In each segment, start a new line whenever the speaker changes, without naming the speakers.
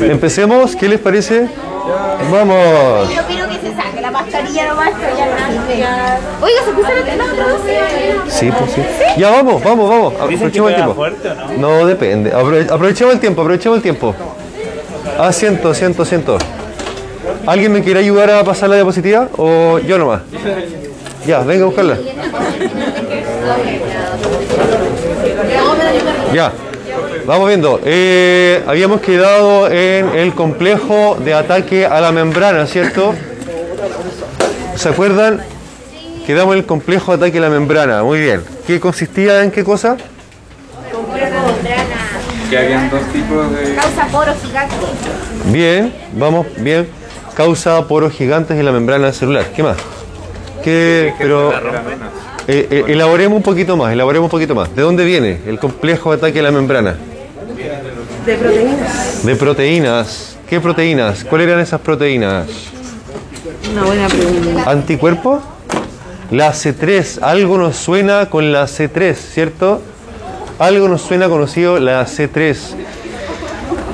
Empecemos, ¿qué les parece? Vamos.
Yo quiero que se saque la mascarilla nomás, pero ya no Oiga, ¿se puso las
Sí, pues sí. Ya vamos, vamos, vamos. Aprovechemos el tiempo.
fuerte
No depende. Aprove- Aprovechemos el tiempo, aprovechemos el tiempo. Ah, siento, siento, siento. ¿Alguien me quiere ayudar a pasar la diapositiva o yo nomás? Ya, venga a buscarla. Ya, vamos viendo. Eh, habíamos quedado en el complejo de ataque a la membrana, ¿cierto? ¿Se acuerdan? Quedamos en el complejo de ataque a la membrana. Muy bien. ¿Qué consistía en qué cosa?
Que habían dos tipos de.
Causa poros gigantes.
Bien, vamos, bien. Causa poros gigantes en la membrana celular. ¿Qué más? ¿Qué, pero eh, eh, elaboremos un poquito más, elaboremos un poquito más. ¿De dónde viene el complejo de ataque a la membrana?
De proteínas.
De proteínas. ¿Qué proteínas? ¿Cuáles eran esas proteínas?
Una buena pregunta.
¿Anticuerpo? La C3. Algo nos suena con la C3, ¿cierto? Algo nos suena conocido la C3.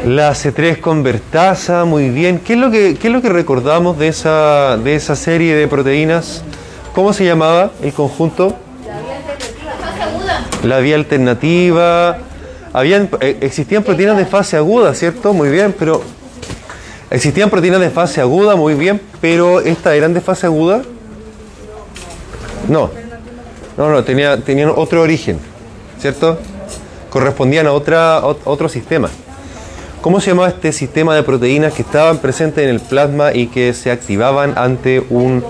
La C3 convertasa, muy bien. ¿Qué es lo que, qué es lo que recordamos de esa, de esa serie de proteínas? ¿Cómo se llamaba el conjunto? La vía alternativa. Habían, eh, existían proteínas de fase aguda, ¿cierto? Muy bien, pero existían proteínas de fase aguda, muy bien, pero ¿estas eran de fase aguda? No, no, no, tenía, tenían otro origen, ¿cierto? Correspondían a, otra, a otro sistema. ¿Cómo se llamaba este sistema de proteínas que estaban presentes en el plasma y que se activaban ante un...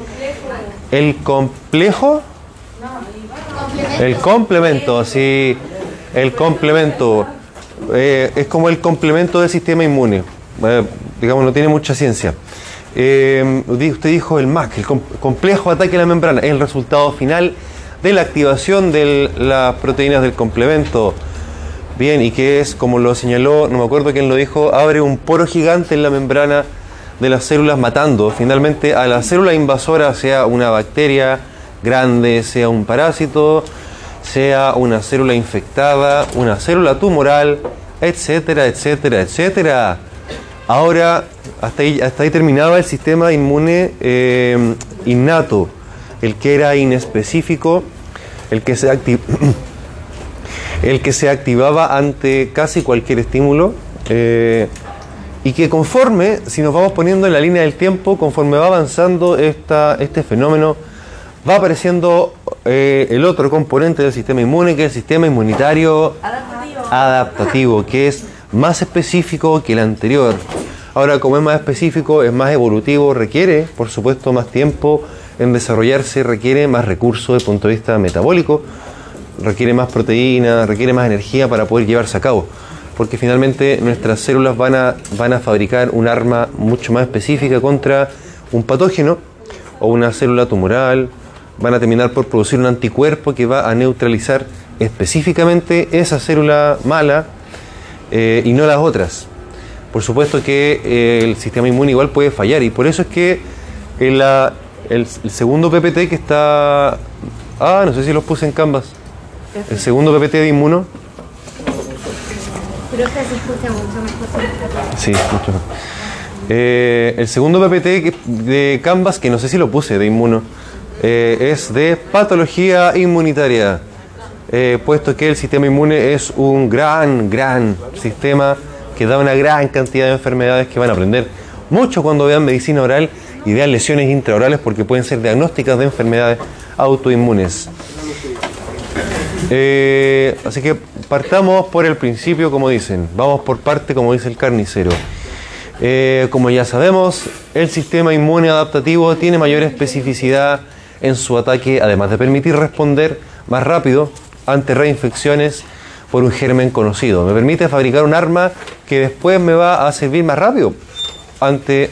el complejo? El complemento, sí, el complemento. eh, es como el complemento del sistema inmune. Eh, digamos, no tiene mucha ciencia. Eh, usted dijo el MAC, el com- complejo ataque a la membrana, es el resultado final de la activación de las proteínas del complemento. Bien, y que es, como lo señaló, no me acuerdo quién lo dijo, abre un poro gigante en la membrana de las células matando finalmente a la célula invasora, sea una bacteria grande, sea un parásito, sea una célula infectada, una célula tumoral, etcétera, etcétera, etcétera. Ahora, hasta ahí, terminaba el sistema inmune eh, innato, el que era inespecífico, el que se el que se activaba ante casi cualquier estímulo eh, y que conforme, si nos vamos poniendo en la línea del tiempo, conforme va avanzando esta, este fenómeno, va apareciendo eh, el otro componente del sistema inmune, que es el sistema inmunitario adaptativo, que es más específico que el anterior. Ahora, como es más específico, es más evolutivo, requiere, por supuesto, más tiempo en desarrollarse, requiere más recursos desde el punto de vista metabólico, requiere más proteína, requiere más energía para poder llevarse a cabo. Porque finalmente nuestras células van a, van a fabricar un arma mucho más específica contra un patógeno o una célula tumoral, van a terminar por producir un anticuerpo que va a neutralizar específicamente esa célula mala eh, y no las otras. Por supuesto que eh, el sistema inmune igual puede fallar y por eso es que en la- el, el segundo PPT que está... Ah, no sé si los puse en Canvas. El segundo PPT de inmuno.
Pero se escucha mucho mejor.
Sí, mucho mejor. Eh, el segundo PPT de Canvas, que no sé si lo puse de inmuno, eh, es de patología inmunitaria. Eh, puesto que el sistema inmune es un gran, gran sistema que da una gran cantidad de enfermedades que van a aprender mucho cuando vean medicina oral y vean lesiones intraorales porque pueden ser diagnósticas de enfermedades autoinmunes. Eh, así que partamos por el principio, como dicen. Vamos por parte, como dice el carnicero. Como ya sabemos, el sistema inmune adaptativo tiene mayor especificidad en su ataque, además de permitir responder más rápido ante reinfecciones por un germen conocido. Me permite fabricar un arma que después me va a servir más rápido ante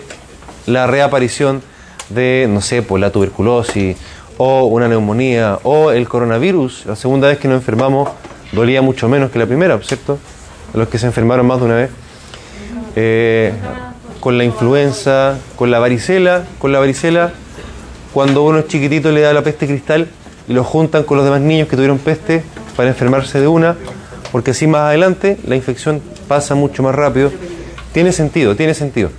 la reaparición de, no sé, pues la tuberculosis o una neumonía o el coronavirus. La segunda vez que nos enfermamos dolía mucho menos que la primera, ¿cierto? Los que se enfermaron más de una vez. Eh, con la influenza, con la varicela, con la varicela, cuando uno es chiquitito le da la peste cristal y lo juntan con los demás niños que tuvieron peste para enfermarse de una, porque así más adelante la infección pasa mucho más rápido Tiene sentido, tiene sentido.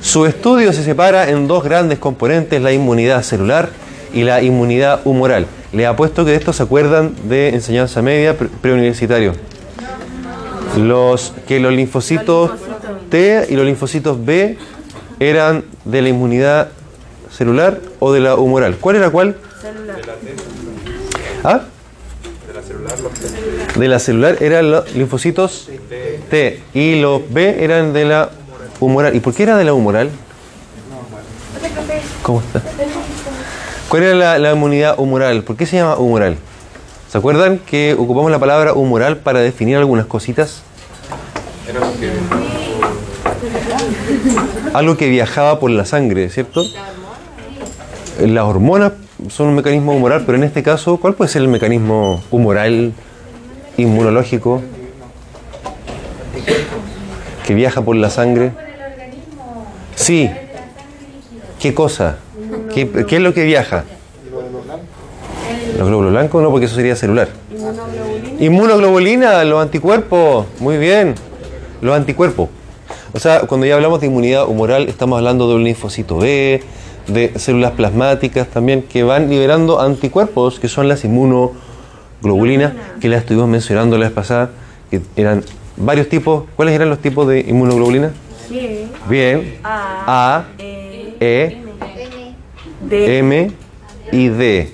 Su estudio se separa en dos grandes componentes, la inmunidad celular y la inmunidad humoral. Les apuesto que de esto se acuerdan de enseñanza media pre- preuniversitario. Los, que los linfocitos T y los linfocitos B eran de la inmunidad celular o de la humoral. ¿Cuál era cuál? ¿Ah? De la celular eran los linfocitos T y los B eran de la humoral. ¿Y por qué era de la humoral? ¿Cómo está? ¿Cuál era la, la inmunidad humoral? ¿Por qué se llama humoral? ¿Se acuerdan que ocupamos la palabra humoral para definir algunas cositas?
Era porque
Algo que viajaba por la sangre, ¿cierto? Las hormonas son un mecanismo humoral, pero en este caso, ¿cuál puede ser el mecanismo humoral inmunológico que viaja por la sangre? Sí. ¿Qué cosa? ¿Qué, qué es lo que viaja? ¿Los glóbulos blancos? No, porque eso sería celular. Inmunoglobulina, los anticuerpos. Muy bien. Los anticuerpos. O sea, cuando ya hablamos de inmunidad humoral, estamos hablando de un linfocito B, de células plasmáticas también, que van liberando anticuerpos, que son las inmunoglobulinas, que las estuvimos mencionando la vez pasada, que eran varios tipos. ¿Cuáles eran los tipos de inmunoglobulina? Bien. A, E,
D,
M y D.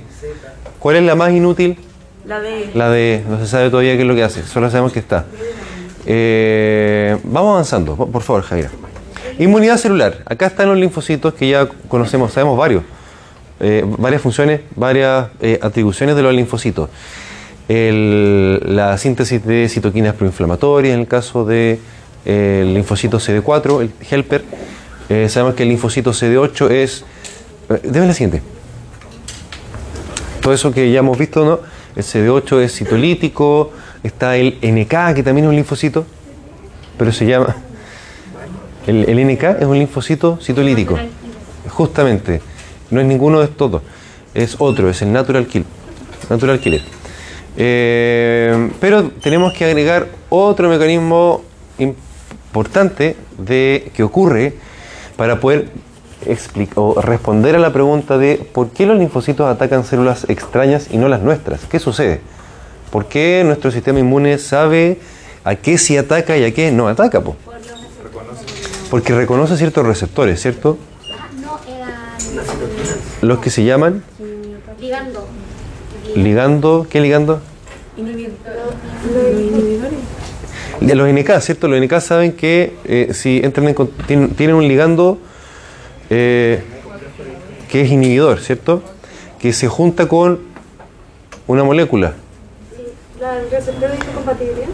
¿Cuál es la más inútil?
la D.
La de, no se sabe todavía qué es lo que hace, solo sabemos que está. Eh, vamos avanzando, por por favor, Javier. Inmunidad celular. Acá están los linfocitos que ya conocemos, sabemos varios. Eh, varias funciones, varias eh, atribuciones de los linfocitos. La síntesis de citoquinas proinflamatorias, en el caso del de, el linfocito CD4, el helper. Eh, sabemos que el linfocito CD8 es... Eh, deme la siguiente todo eso que ya hemos visto, ¿no? El CD8 es citolítico, está el NK, que también es un linfocito, pero se llama... El, NK es un linfocito citolítico, justamente. No es ninguno de estos dos, es otro, es el Natural Kill, Natural Killer. Eh, pero tenemos que agregar otro mecanismo importante de que ocurre para poder o responder a la pregunta de por qué los linfocitos atacan células extrañas y no las nuestras. ¿Qué sucede? ¿Por qué nuestro sistema inmune sabe a qué sí ataca y a qué no ataca? Porque reconoce ciertos receptores, ¿cierto?
No, eran
Los que se llaman
ligando.
ligando, ¿qué ligando? De los NK, ¿cierto? Los NK saben que eh, si entran en, tienen un ligando eh, que es inhibidor, ¿cierto? Que se junta con una molécula.
¿La receptor de histocompatibilidad?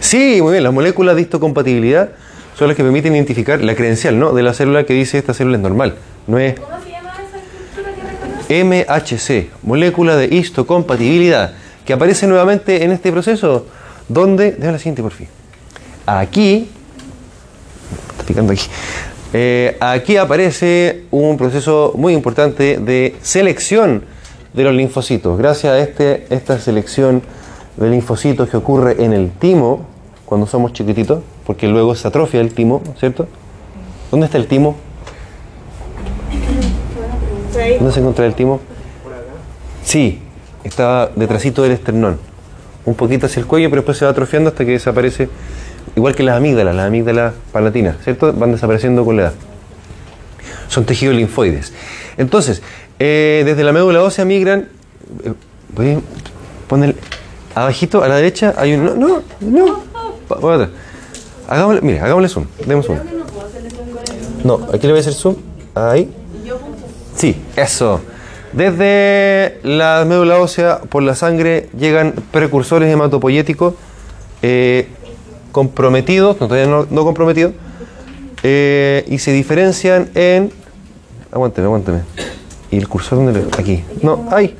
Sí, muy bien, las moléculas de histocompatibilidad son las que permiten identificar la credencial, ¿no? De la célula que dice esta célula es normal. No es
¿Cómo se llama esa estructura que?
MHC, molécula de histocompatibilidad, que aparece nuevamente en este proceso, donde, déjame la siguiente por fin. Aquí, está picando aquí, Eh, aquí aparece un proceso muy importante de selección de los linfocitos. Gracias a este, esta selección de linfocitos que ocurre en el timo, cuando somos chiquititos, porque luego se atrofia el timo, ¿cierto? ¿Dónde está el timo? ¿Dónde se encuentra el timo? Sí, está detrásito del esternón. Un poquito hacia el cuello, pero después se va atrofiando hasta que desaparece. Igual que las amígdalas, las amígdalas palatinas, ¿cierto? Van desapareciendo con la edad. Son tejidos linfoides. Entonces, eh, desde la médula ósea migran. eh, voy a poner abajito a la derecha hay un. No, no, no. Voy atrás. Hagámosle, mire, hagámosle zoom. Demos zoom. No, aquí le voy a hacer zoom. Ahí. Sí, eso. Desde la médula ósea por la sangre llegan precursores hematopoyéticos eh, comprometidos, no, todavía no, no comprometidos, eh, y se diferencian en... Aguánteme, aguánteme. ¿Y el cursor dónde le...? Aquí. No, ahí.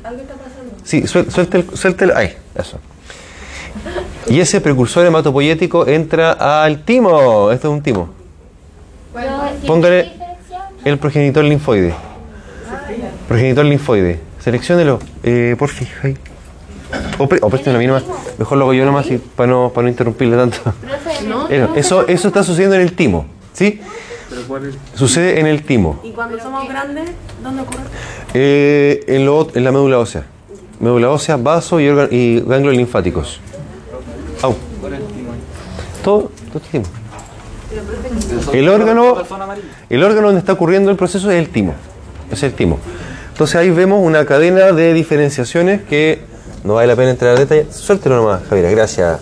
Sí, suel- suelte el, suelte el- Ahí, eso. Y ese precursor hematopoyético entra al timo. Esto es un timo. Póngale el progenitor linfoide. Progenitor linfoide. Selecciónelo, eh, por fin. ahí. O, pre- o préstame a mí nomás. Mejor lo hago yo nomás y para no, para no interrumpirle tanto. Eso, eso, eso está sucediendo en el timo. ¿Sí? Sucede en el timo.
Y cuando somos grandes, ¿dónde ocurre?
Eh, en, lo, en la médula ósea. Médula ósea, vaso y, órgano- y ganglios linfáticos. Au. Todo, todo este timo. El órgano, el órgano donde está ocurriendo el proceso es el timo. Es el timo. Entonces ahí vemos una cadena de diferenciaciones que no vale la pena entrar en detalle. Suéltelo nomás, Javiera, gracias.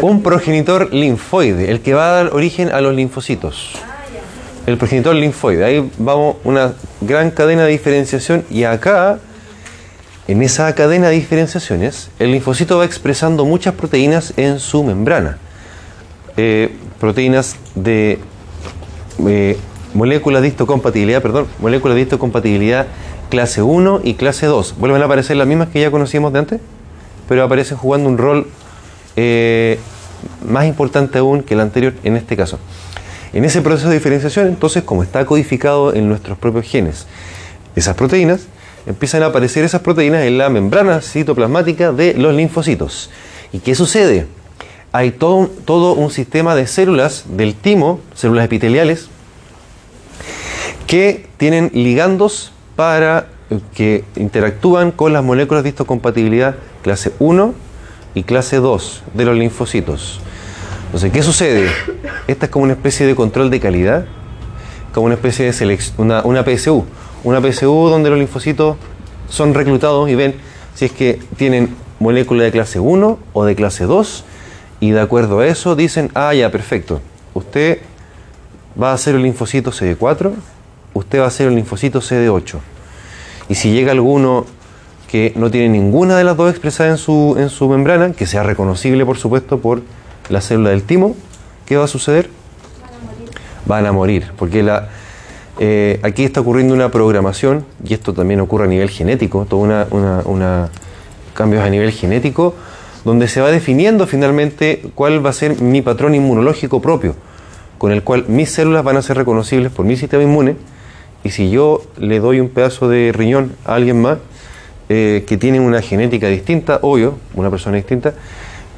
Un progenitor linfoide, el que va a dar origen a los linfocitos. El progenitor linfoide. Ahí vamos, una gran cadena de diferenciación y acá, en esa cadena de diferenciaciones, el linfocito va expresando muchas proteínas en su membrana. Eh, proteínas de eh, moléculas de histocompatibilidad, perdón, moléculas de histocompatibilidad clase 1 y clase 2. Vuelven a aparecer las mismas que ya conocíamos de antes, pero aparecen jugando un rol eh, más importante aún que el anterior en este caso. En ese proceso de diferenciación, entonces, como está codificado en nuestros propios genes, esas proteínas, empiezan a aparecer esas proteínas en la membrana citoplasmática de los linfocitos. ¿Y qué sucede? Hay todo, todo un sistema de células del timo, células epiteliales, que tienen ligandos para eh, que interactúan con las moléculas de histocompatibilidad clase 1 y clase 2 de los linfocitos. Entonces, ¿qué sucede? Esta es como una especie de control de calidad, como una especie de selección, una, una PSU. Una PSU donde los linfocitos son reclutados y ven si es que tienen molécula de clase 1 o de clase 2 y de acuerdo a eso dicen, ah, ya, perfecto, usted va a ser el linfocito CD4, usted va a ser el linfocito CD8. Y si llega alguno que no tiene ninguna de las dos expresadas en su, en su membrana, que sea reconocible, por supuesto, por la célula del timo, ¿qué va a suceder? Van a morir, porque la, eh, aquí está ocurriendo una programación, y esto también ocurre a nivel genético, todo una, cambios a nivel genético, donde se va definiendo finalmente cuál va a ser mi patrón inmunológico propio, con el cual mis células van a ser reconocibles por mi sistema inmune, y si yo le doy un pedazo de riñón a alguien más eh, que tiene una genética distinta, obvio, una persona distinta,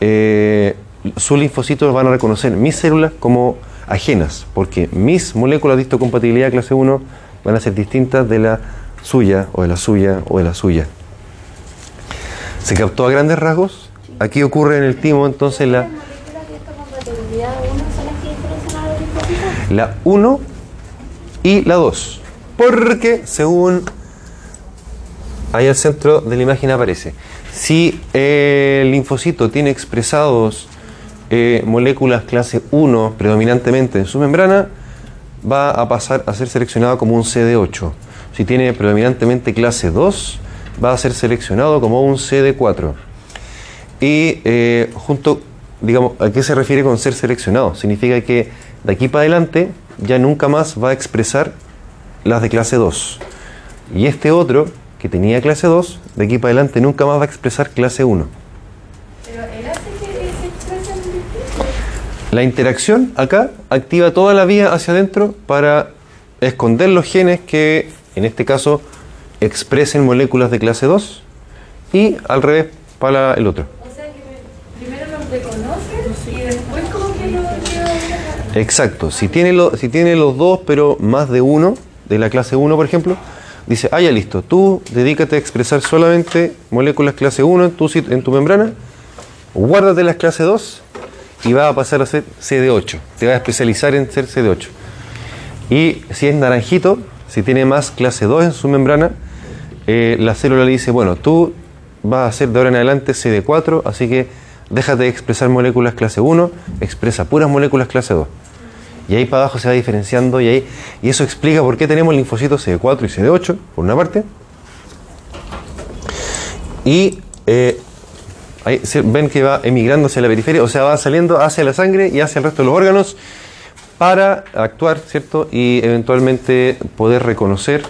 eh, sus linfocitos van a reconocer mis células como ajenas, porque mis moléculas de histocompatibilidad clase 1 van a ser distintas de la suya, o de la suya, o de la suya. ¿Se captó a grandes rasgos? Aquí ocurre en el timo entonces la, la 1 y la 2. Porque según ahí al centro de la imagen aparece, si el linfocito tiene expresados eh, moléculas clase 1 predominantemente en su membrana, va a pasar a ser seleccionado como un CD8. Si tiene predominantemente clase 2, va a ser seleccionado como un CD4. Y eh, junto, digamos, ¿a qué se refiere con ser seleccionado? Significa que de aquí para adelante ya nunca más va a expresar las de clase 2. Y este otro, que tenía clase 2, de aquí para adelante nunca más va a expresar clase 1.
Pero él hace que se expresen distintos.
La interacción acá activa toda la vía hacia adentro para esconder los genes que, en este caso, expresen moléculas de clase 2 y al revés para el otro.
O sea que primero los reconoce y después como que los
Exacto. Si tiene, lo- si tiene los dos, pero más de uno, de la clase 1, por ejemplo, dice, ah, ya listo, tú dedícate a expresar solamente moléculas clase 1 en tu, en tu membrana, guárdate las clase 2 y va a pasar a ser CD8. Te va a especializar en ser CD8. Y si es naranjito, si tiene más clase 2 en su membrana, eh, la célula le dice, bueno, tú vas a ser de ahora en adelante CD4, así que déjate de expresar moléculas clase 1, expresa puras moléculas clase 2. Y ahí para abajo se va diferenciando y, ahí, y eso explica por qué tenemos linfocitos CD4 y CD8, por una parte. Y eh, ahí ven que va emigrando hacia la periferia, o sea, va saliendo hacia la sangre y hacia el resto de los órganos para actuar, ¿cierto? Y eventualmente poder reconocer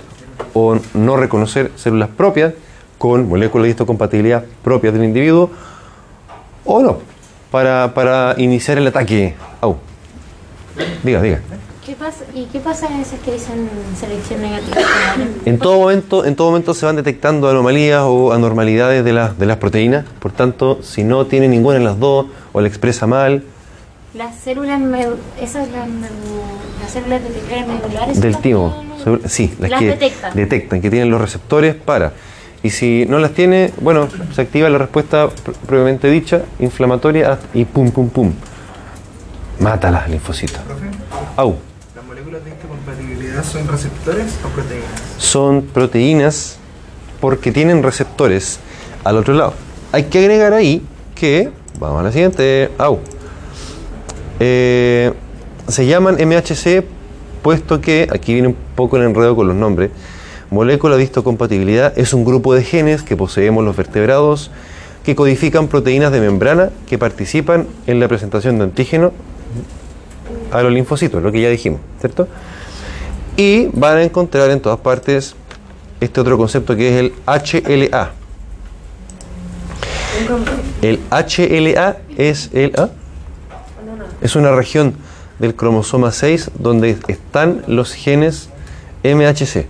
o no reconocer células propias con moléculas de histocompatibilidad propias del individuo o no, para, para iniciar el ataque. Diga, diga.
¿Qué pasa, ¿Y qué pasa en esas que dicen selección negativa?
En todo momento, en todo momento se van detectando anomalías o anormalidades de, las de las proteínas. Por tanto, si no tiene ninguna de las dos o la expresa mal,
Las células, medu- esas las, medu- las células medulares.
del timo, sí, las,
Las
que
detectan.
detectan, que tienen los receptores para. Y si no las tiene, bueno, se activa la respuesta pr- previamente dicha, inflamatoria, y pum, pum, pum. Mata las linfocitos. Au.
¿Las moléculas de histocompatibilidad son receptores o proteínas?
son proteínas porque tienen receptores al otro lado. Hay que agregar ahí que, vamos a la siguiente, au. Eh, se llaman MHC puesto que, aquí viene un poco el enredo con los nombres, molécula de histocompatibilidad es un grupo de genes que poseemos los vertebrados que codifican proteínas de membrana que participan en la presentación de antígeno a los linfocitos, lo que ya dijimos, ¿cierto? Y van a encontrar en todas partes este otro concepto que es el HLA. El HLA es el ¿ah? es una región del cromosoma 6 donde están los genes MHC.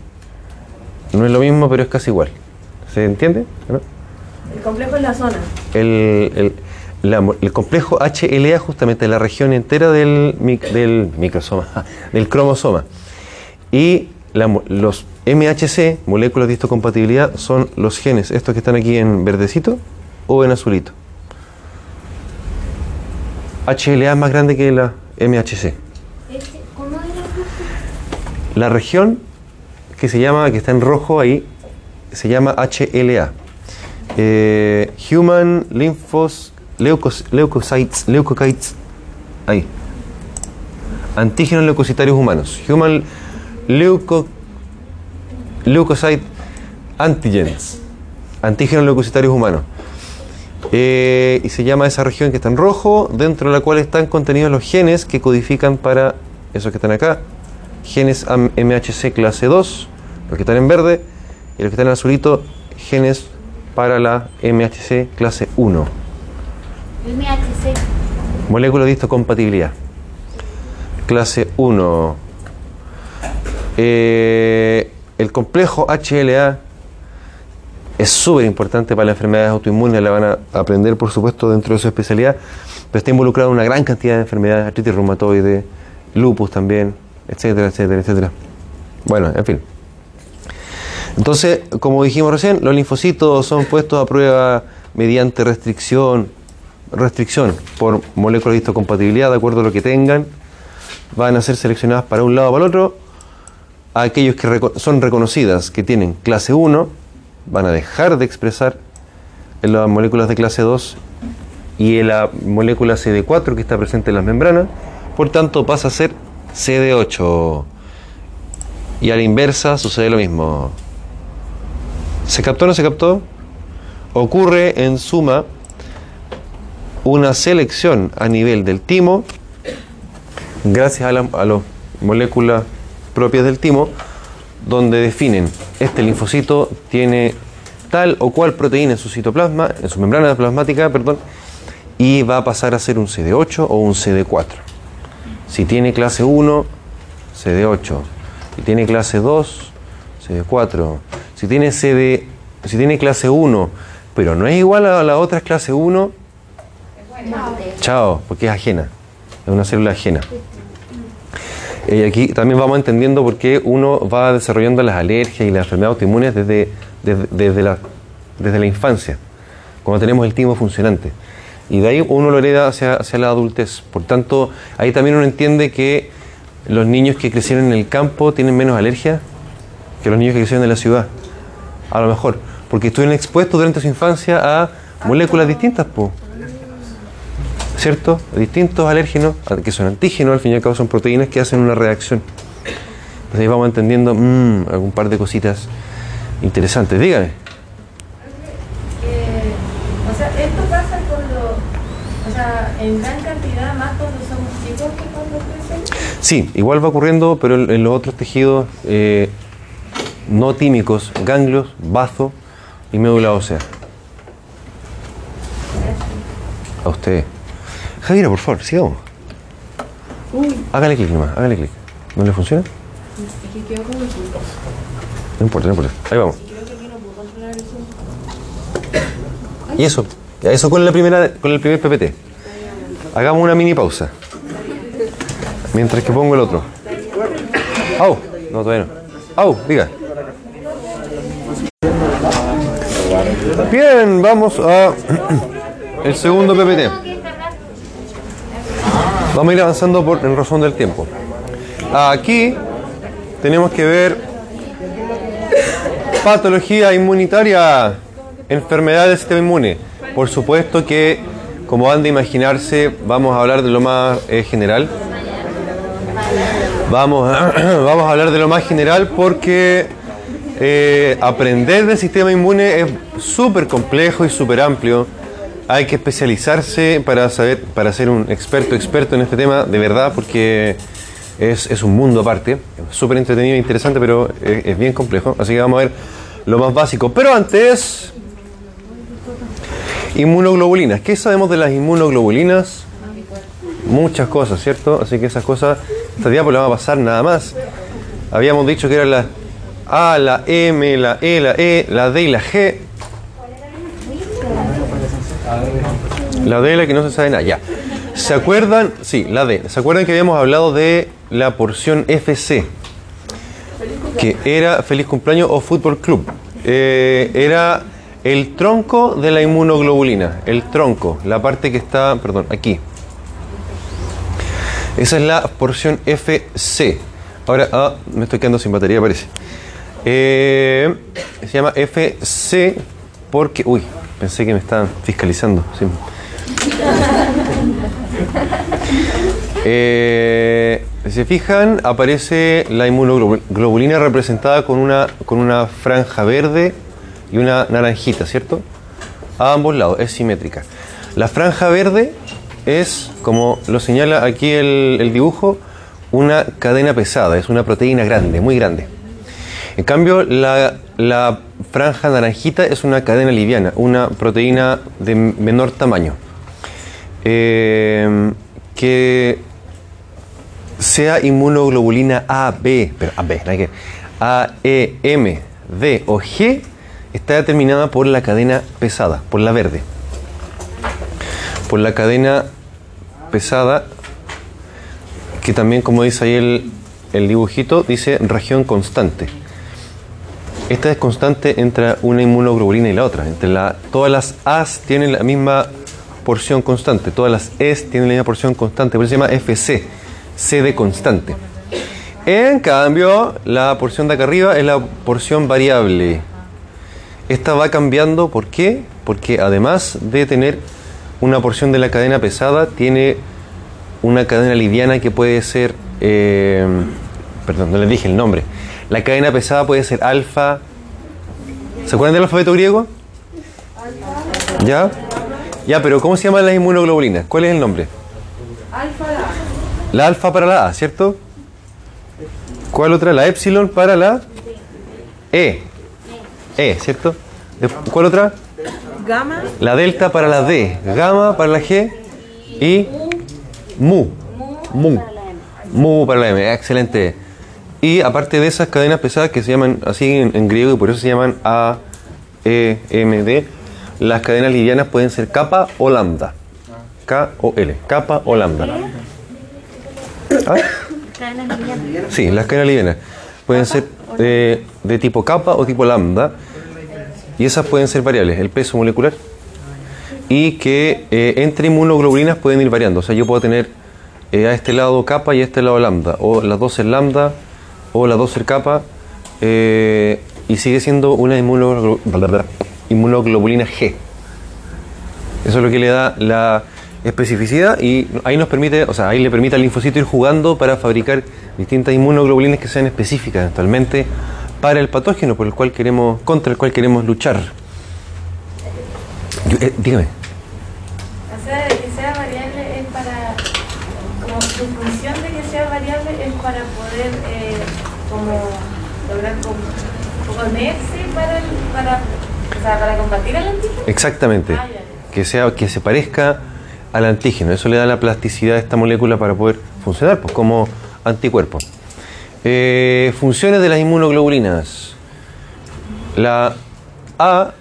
No es lo mismo, pero es casi igual. ¿Se entiende? ¿No?
El complejo es la zona.
el, el- la el complejo HLA justamente la región entera del, del microsoma, del cromosoma. Y la los MHC, moléculas de histocompatibilidad, son los genes, estos que están aquí en verdecito o en azulito. HLA es más grande que la MHC.
Este.
La región que se llama, que está en rojo ahí, se llama HLA. Eh, Human Lymphos Leucos- Leukocytes, Leukocytes, ahí. Antígenos leucocitarios humanos. Human Leuco, Leukocyte Antigens. Antígenos leucocitarios humanos. Eh, y se llama esa región que está en rojo, dentro de la cual están contenidos los genes que codifican para esos que están acá, genes MHC clase 2, los que están en verde, y los que están en azulito, genes para la MHC clase 1,
MHC.
molécula de histocompatibilidad. Clase 1. Eh, el complejo HLA es súper importante para las enfermedades autoinmunes, la van a aprender por supuesto dentro de su especialidad, pero está involucrado en una gran cantidad de enfermedades, artritis reumatoide, lupus también, etcétera, etcétera, etcétera. Bueno, en fin. Entonces, como dijimos recién, los linfocitos son puestos a prueba mediante restricción, restricción por moléculas de histocompatibilidad, de acuerdo a lo que tengan, van a ser seleccionadas para un lado o para el otro. Aquellos que son reconocidas que tienen clase 1 van a dejar de expresar en las moléculas de clase 2 y en la molécula CD4 que está presente en las membranas, por tanto pasa a ser CD8. Y a la inversa sucede lo mismo. ¿Se captó o no se captó? Ocurre en suma una selección a nivel del timo, gracias a, la- a las moléculas propias del timo, donde definen este linfocito tiene tal o cual proteína en su citoplasma, en su membrana plasmática, perdón, y va a pasar a ser un CD8 o un CD4. Si tiene clase 1, CD8. Si tiene clase 2, CD4. Si tiene CD, si tiene clase 1, pero no es igual a la otra clase 1, chao, porque es ajena. Es una célula ajena. Y aquí también vamos entendiendo por qué uno va desarrollando las alergias y las enfermedades autoinmunes desde, desde, desde la, desde la infancia, cuando tenemos el timo funcionante. Y de ahí uno lo hereda hacia, hacia la adultez. Por tanto, ahí también uno entiende que los niños que crecieron en el campo tienen menos alergia que los niños que crecieron en la ciudad. A lo mejor. Porque estuvieron expuestos durante su infancia a moléculas distintas, po. ¿Cierto? Distintos alérgenos, que son antígenos, al fin y al cabo son proteínas que hacen una reacción. Entonces ahí vamos entendiendo mm, algún par de cositas interesantes. Dígame.
Eh, o sea, esto pasa cuando, o sea, en gran cantidad más cuando somos chicos que cuando crecemos.
Sí, igual va ocurriendo, pero en, en los otros tejidos eh, no tímicos, ganglios, bazo y médula ósea. A usted. Javiera, por favor, sigamos. Hágale clic nomás, hágale clic. ¿No le funciona? No importa, no importa. Ahí vamos. Y eso, ya eso con la primera, con el primer PPT. Hagamos una mini pausa. Mientras que pongo el otro. Au, no todavía no. Au, diga. Bien, vamos a el segundo PPT. Vamos a ir avanzando por, en razón del tiempo. Aquí tenemos que ver patología inmunitaria, enfermedad del sistema inmune. Por supuesto que, como han de imaginarse, vamos a hablar de lo más eh, general. Vamos, vamos a hablar de lo más general porque eh, aprender del sistema inmune es súper complejo y súper amplio. Hay que especializarse para saber, para ser un experto experto en este tema de verdad, porque es, es un mundo aparte, súper entretenido e interesante, pero es, bien complejo. Así que vamos a ver lo más básico. Pero antes, inmunoglobulinas. ¿Qué sabemos de las inmunoglobulinas? Muchas cosas, ¿cierto? Así que esas cosas, esta diapo la va a pasar nada más. Habíamos dicho que eran la A, la M, la E, la E, la D y la G. La D, la que no se sabe nada, ya. ¿Se acuerdan? Sí, la D. ¿Se acuerdan que habíamos hablado de la porción FC? Que era Feliz Cumpleaños o Fútbol Club. Eh, era el tronco de la inmunoglobulina. El tronco, la parte que está, perdón, aquí. Esa es la porción FC. Ahora, ah, me estoy quedando sin batería, parece. Eh, se llama FC porque. Uy, pensé que me estaban fiscalizando. sí. Eh, si se fijan, aparece la inmunoglobulina representada con una, con una franja verde y una naranjita, ¿cierto? A ambos lados, es simétrica. La franja verde es, como lo señala aquí el, el dibujo, una cadena pesada, es una proteína grande, muy grande. En cambio, la, franja naranjita es una cadena liviana, una proteína de menor tamaño. Eh, que sea inmunoglobulina A, B, A, B, A, E, M, D o G, está determinada por la cadena pesada, por la verde. Por la cadena pesada, que también, como dice ahí el dibujito, dice región constante. Esta es constante entre una inmunoglobulina y la otra. Entre la, todas las A's tienen la misma porción constante, todas las E's tienen la misma porción constante, por eso se llama FC, C de constante. En cambio, la porción de acá arriba es la porción variable. Esta va cambiando, ¿por qué? Porque además de tener una porción de la cadena pesada, tiene una cadena liviana que puede ser, eh, perdón, no les dije el nombre. La cadena pesada puede ser alfa. ¿Se acuerdan del alfabeto griego? ¿Ya? Ya, pero ¿cómo se llaman las inmunoglobulinas? ¿Cuál es el nombre? La alfa para la A, ¿cierto? ¿Cuál otra? La epsilon para la E. E, ¿cierto? ¿Cuál otra?
Gamma.
La delta para la D, gamma para la G y mu. Mu. Mu para la M, excelente. Y aparte de esas cadenas pesadas que se llaman así en, en griego y por eso se llaman A, E, M, D, las cadenas livianas pueden ser kappa o lambda. K o L, kappa o lambda. ¿Ah? Sí, las cadenas livianas pueden ser de, de tipo kappa o tipo lambda y esas pueden ser variables, el peso molecular y que eh, entre inmunoglobulinas pueden ir variando. O sea, yo puedo tener eh, a este lado kappa y a este lado lambda, o las dos ser lambda o dos ser kappa eh, y sigue siendo una inmunoglo- inmunoglobulina G. Eso es lo que le da la especificidad y ahí nos permite, o sea, ahí le permite al linfocito ir jugando para fabricar distintas inmunoglobulinas que sean específicas eventualmente para el patógeno por el cual queremos, contra el cual queremos luchar. Eh, dígame.
O sea, que sea variable es para, como su función de que sea variable es para poder eh, como lograr como ponerse para, el- para, o sea, para combatir al antígeno.
Exactamente.
Ah.
Que sea que se parezca al antígeno. Eso le da la plasticidad a esta molécula para poder funcionar pues, como anticuerpo. Eh, funciones de las inmunoglobulinas. La A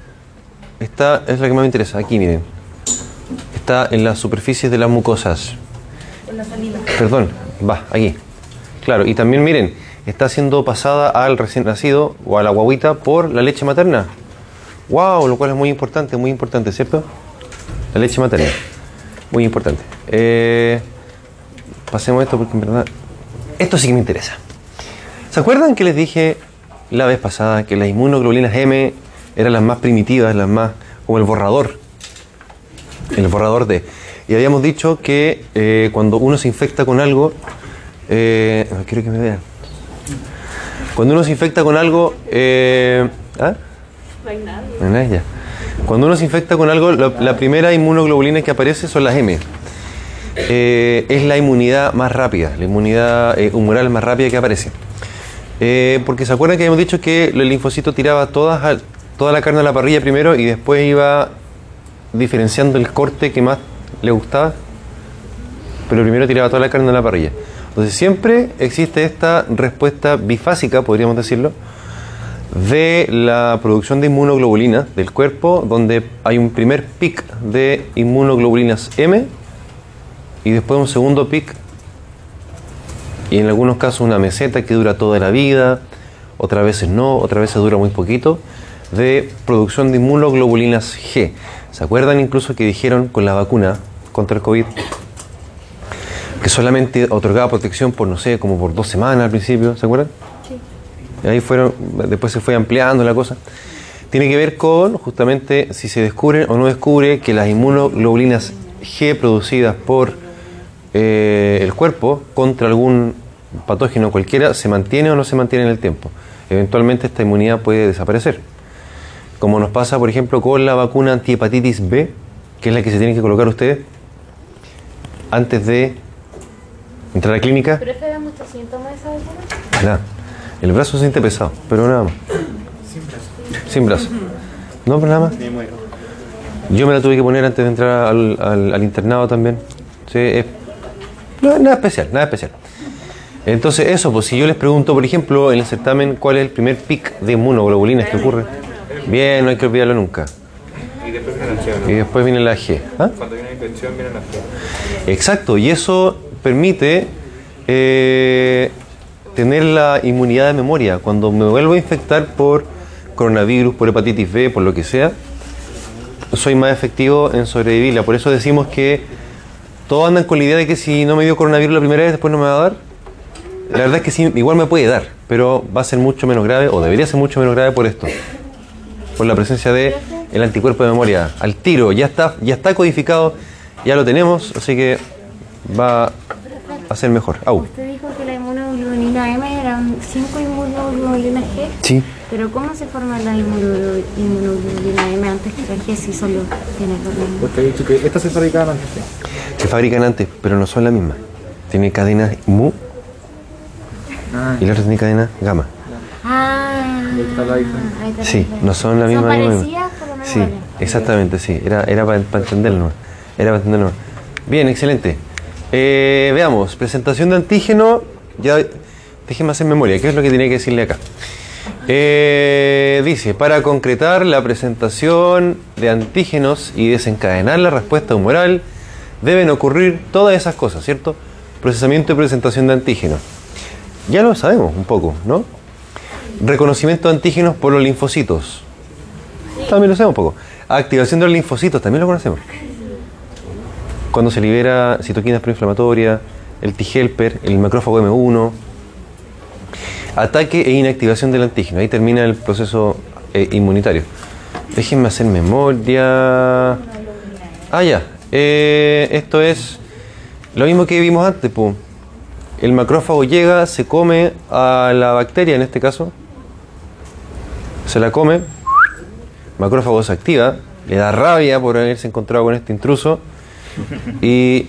está, es la que más me interesa. Aquí miren. Está en las superficies de las mucosas. Perdón, va, aquí. Claro, y también miren, está siendo pasada al recién nacido o a la guaguita por la leche materna. Wow, lo cual es muy importante, muy importante, ¿cierto? La leche materna. Muy importante. Eh, pasemos esto porque en verdad. Esto sí que me interesa. ¿Se acuerdan que les dije la vez pasada que las inmunoglobulinas M eran las más primitivas, las más. como el borrador? El borrador de. Y habíamos dicho que eh, cuando uno se infecta con algo. eh, quiero que me vean. Cuando uno se infecta con algo. eh, ¿ah?
No hay nadie.
Cuando uno se infecta con algo, la, la primera inmunoglobulina que aparece son las M. Eh, es la inmunidad más rápida, la inmunidad eh, humoral más rápida que aparece. Eh, porque se acuerdan que habíamos dicho que el linfocito tiraba todas toda la carne a la parrilla primero y después iba diferenciando el corte que más le gustaba. Pero primero tiraba toda la carne a la parrilla. Entonces siempre existe esta respuesta bifásica, podríamos decirlo, de la producción de inmunoglobulinas del cuerpo, donde hay un primer pic de inmunoglobulinas M y después un segundo pic y en algunos casos una meseta que dura toda la vida, otras veces no, otras veces dura muy poquito, de producción de inmunoglobulinas G. ¿Se acuerdan incluso que dijeron con la vacuna contra el COVID que solamente otorgaba protección por, no sé, como por dos semanas al principio, ¿se acuerdan? Y ahí fueron, después se fue ampliando la cosa. Tiene que ver con justamente si se descubre o no descubre que las inmunoglobulinas G producidas por eh, el cuerpo contra algún patógeno cualquiera se mantiene o no se mantiene en el tiempo. Eventualmente esta inmunidad puede desaparecer. Como nos pasa, por ejemplo, con la vacuna antihepatitis B, que es la que se tienen que colocar ustedes antes de entrar a la clínica.
¿Pero es que da muchos síntomas esa vacuna?
Nada. El brazo se siente pesado, pero nada más. Sin brazo. No, pero nada más. Yo me la tuve que poner antes de entrar al, al- al internado también. Sí, es- no, nada especial, nada especial. Entonces, eso, pues si yo les pregunto, por ejemplo, en el certamen, ¿cuál es el primer pic de inmunoglobulinas que ocurre? Bien, no hay que olvidarlo nunca.
Y después viene la G,
Y después viene la G. ¿Ah?
Cuando viene una infección viene la G.
Exacto, y eso permite eh, tener la inmunidad de memoria. Cuando me vuelvo a infectar por coronavirus, por hepatitis B, por lo que sea, soy más efectivo en sobrevivirla. Por eso decimos que todos andan con la idea de que si no me dio coronavirus la primera vez, después no me va a dar. La verdad es que sí, igual me puede dar, pero va a ser mucho menos grave, o debería ser mucho menos grave por esto. Por la presencia de el anticuerpo de memoria. Al tiro, ya está, ya está codificado, ya lo tenemos, así que va a ser mejor. Au.
Usted dijo que la inmunoglobulina M eran 5 inmunoglobulinas G.
Sí.
Pero ¿cómo se forma la inmunoglo- inmunoglobulina M antes que la G si solo tiene mismo?
Usted ha dicho que estas se fabricaban antes. sí.
Se fabrican antes, pero no son las mismas. Tiene cadenas mu
Ah,
y la otra tiene cadena gamma.
Ah,
Ahí está la diferencia.
ahí está la
Sí, no son la misma.
Son
misma-
parecidas, pero no
Sí,
iguales.
exactamente, sí. Era, era para entenderlo. Era para entenderlo. Bien, excelente. Eh, veamos, presentación de antígeno. Ya, déjenme hacer memoria, ¿qué es lo que tenía que decirle acá? Eh, dice, para concretar la presentación de antígenos y desencadenar la respuesta humoral, deben ocurrir todas esas cosas, ¿cierto? Procesamiento y presentación de antígenos. Ya lo sabemos un poco, ¿no? Reconocimiento de antígenos por los linfocitos. También lo sabemos un poco. Activación de los linfocitos, también lo conocemos. Cuando se libera citoquinas proinflamatorias, el T-helper, el macrófago M1. Ataque e inactivación del antígeno. Ahí termina el proceso eh, inmunitario. Déjenme hacer memoria. Ah, ya. Eh, esto es lo mismo que vimos antes. po. El macrófago llega, se come a la bacteria en este caso. Se la come. Macrófago se activa. Le da rabia por haberse encontrado con este intruso. Y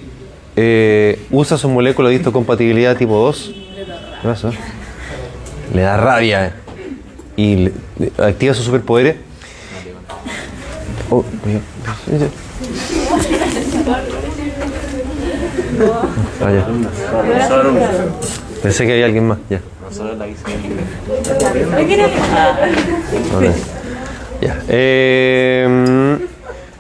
eh, usa su molécula de histocompatibilidad tipo 2. ¿Qué pasó? Le da rabia. Y le- le- activa sus superpoderes. Oh, Ah. Pensé que había alguien más, ya. Ya. Eh,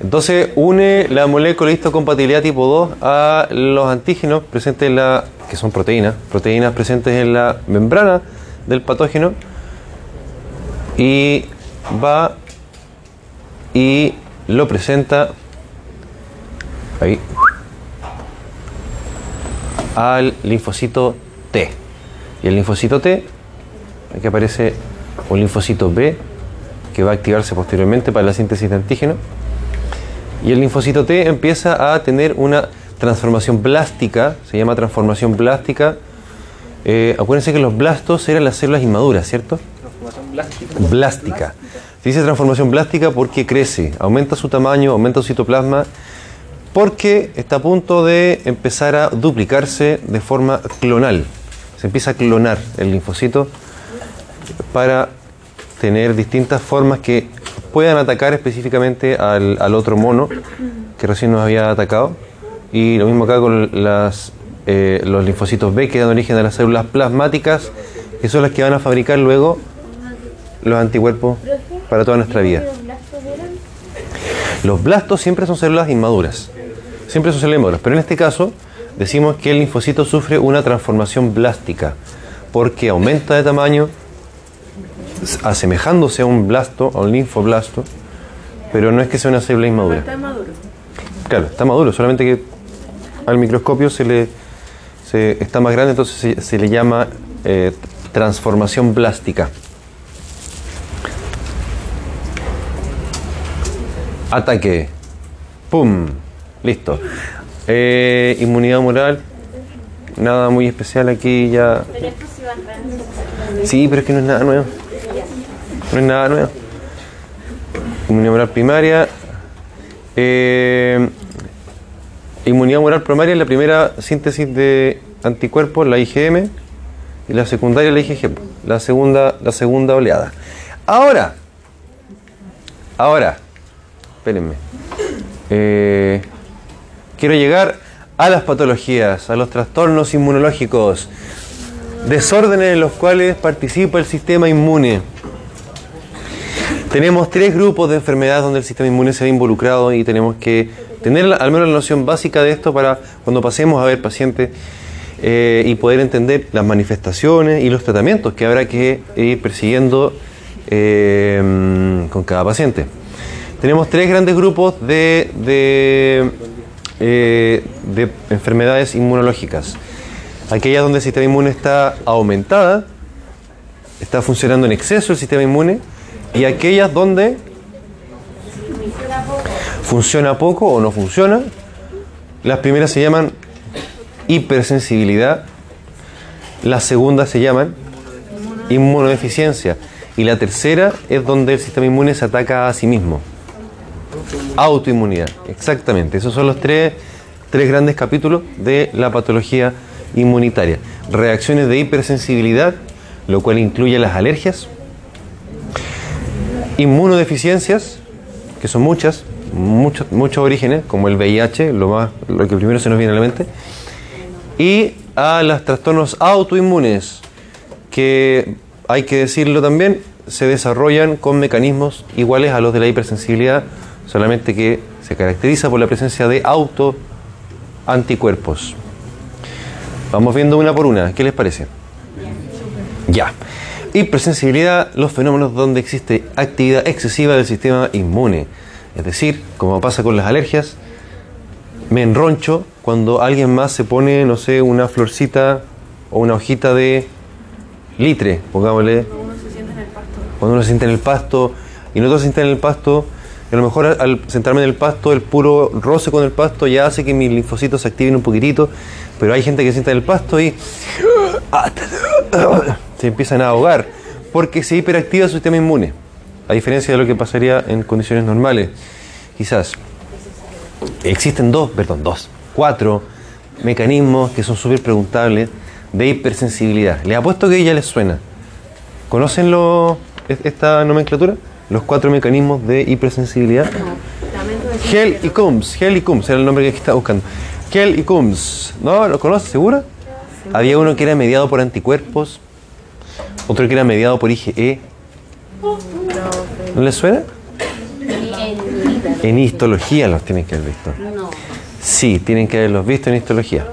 entonces une la molécula de histocompatibilidad tipo 2 a los antígenos presentes en la, que son proteínas, proteínas presentes en la membrana del patógeno y va y lo presenta ahí al linfocito T. Y el linfocito T, aquí aparece un linfocito B que va a activarse posteriormente para la síntesis de antígeno. Y el linfocito T empieza a tener una transformación blástica, se llama transformación blástica. Eh, acuérdense que los blastos eran las células inmaduras, ¿cierto?
Transformación blástica.
Blástica. Se dice transformación blástica porque crece, aumenta su tamaño, aumenta su citoplasma, porque está a punto de empezar a duplicarse de forma clonal. Se empieza a clonar el linfocito para tener distintas formas que puedan atacar específicamente al, otro mono que recién nos había atacado. Y lo mismo acá con eh, los linfocitos B que dan origen a las células plasmáticas, que son las que van a fabricar luego los anticuerpos para toda nuestra vida. Los blastos siempre son células inmaduras. Siempre son células. Pero en este caso decimos que el linfocito sufre una transformación blástica porque aumenta de tamaño asemejándose a un blasto, a un linfoblasto, pero no es que sea una célula inmadura.
Está maduro.
Claro, está maduro, solamente que al microscopio se le se- está más grande, entonces se, se le llama eh, transformación blástica. Ataque. ¡Pum! Listo. Eh, inmunidad moral. Nada muy especial aquí ya.
Sí,
pero es que no es nada nuevo. No es nada nuevo. Inmunidad moral primaria. Eh, inmunidad moral primaria es la primera síntesis de anticuerpos, la IgM, y la secundaria la IgG, la segunda, la segunda oleada. Ahora, ahora, espérenme. Eh, quiero llegar a las patologías, a los trastornos inmunológicos desórdenes en los cuales participa el sistema inmune. Tenemos tres grupos de enfermedades donde el sistema inmune se ve involucrado y tenemos que tener al menos la noción básica de esto para cuando pasemos a ver pacientes eh, y poder entender las manifestaciones y los tratamientos que habrá que ir persiguiendo eh, con cada paciente. Tenemos tres grandes grupos de, de, eh, de enfermedades inmunológicas aquellas donde el sistema inmune está aumentada, está funcionando en exceso el sistema inmune, y aquellas donde funciona poco o no funciona. Las primeras se llaman hipersensibilidad, las segundas se llaman inmunodeficiencia, y la tercera es donde el sistema inmune se ataca a sí mismo. Autoinmunidad, exactamente. Esos son los tres, tres grandes capítulos de la patología inmunitaria. Reacciones de hipersensibilidad, lo cual incluye las alergias. Inmunodeficiencias, que son muchas, muchos, muchos orígenes, como el VIH, lo, más, lo que primero se nos viene a la mente. Y a los trastornos autoinmunes, que hay que decirlo también, se desarrollan con mecanismos iguales a los de la hipersensibilidad, solamente que se caracteriza por la presencia de autoanticuerpos. Vamos viendo una por una, ¿qué les parece? Ya. Hipersensibilidad, los fenómenos donde existe actividad excesiva del sistema inmune. Es decir, como pasa con las alergias, me enroncho cuando alguien más se pone, no sé, una florcita o una hojita de litre, pongámosle,
Uno se siente en el pasto.
cuando uno se sienta en el pasto y nosotros se sienta en el pasto, a lo mejor al- al sentarme en el pasto, el puro roce con el pasto ya hace que mis linfocitos se activen un poquitito, pero hay gente que se sienta en el pasto y se empiezan a ahogar porque se hiperactiva su sistema inmune, a diferencia de lo que pasaría en condiciones normales, quizás. Existen dos, perdón, dos, cuatro mecanismos que son súper preguntables de hipersensibilidad. Les apuesto que ya les suena. ¿Conocen lo- es- esta nomenclatura? Los cuatro mecanismos de hipersensibilidad. Hell y Coombs. Hell y Coombs era el nombre que estaba buscando. Hell y Coombs. ¿No? ¿Lo conoces? ¿Segura? Había uno que era mediado por anticuerpos, otro que era mediado por IgE. ¿No les suena? En histología los tienen que haber visto. Sí, tienen que haberlos visto en histología.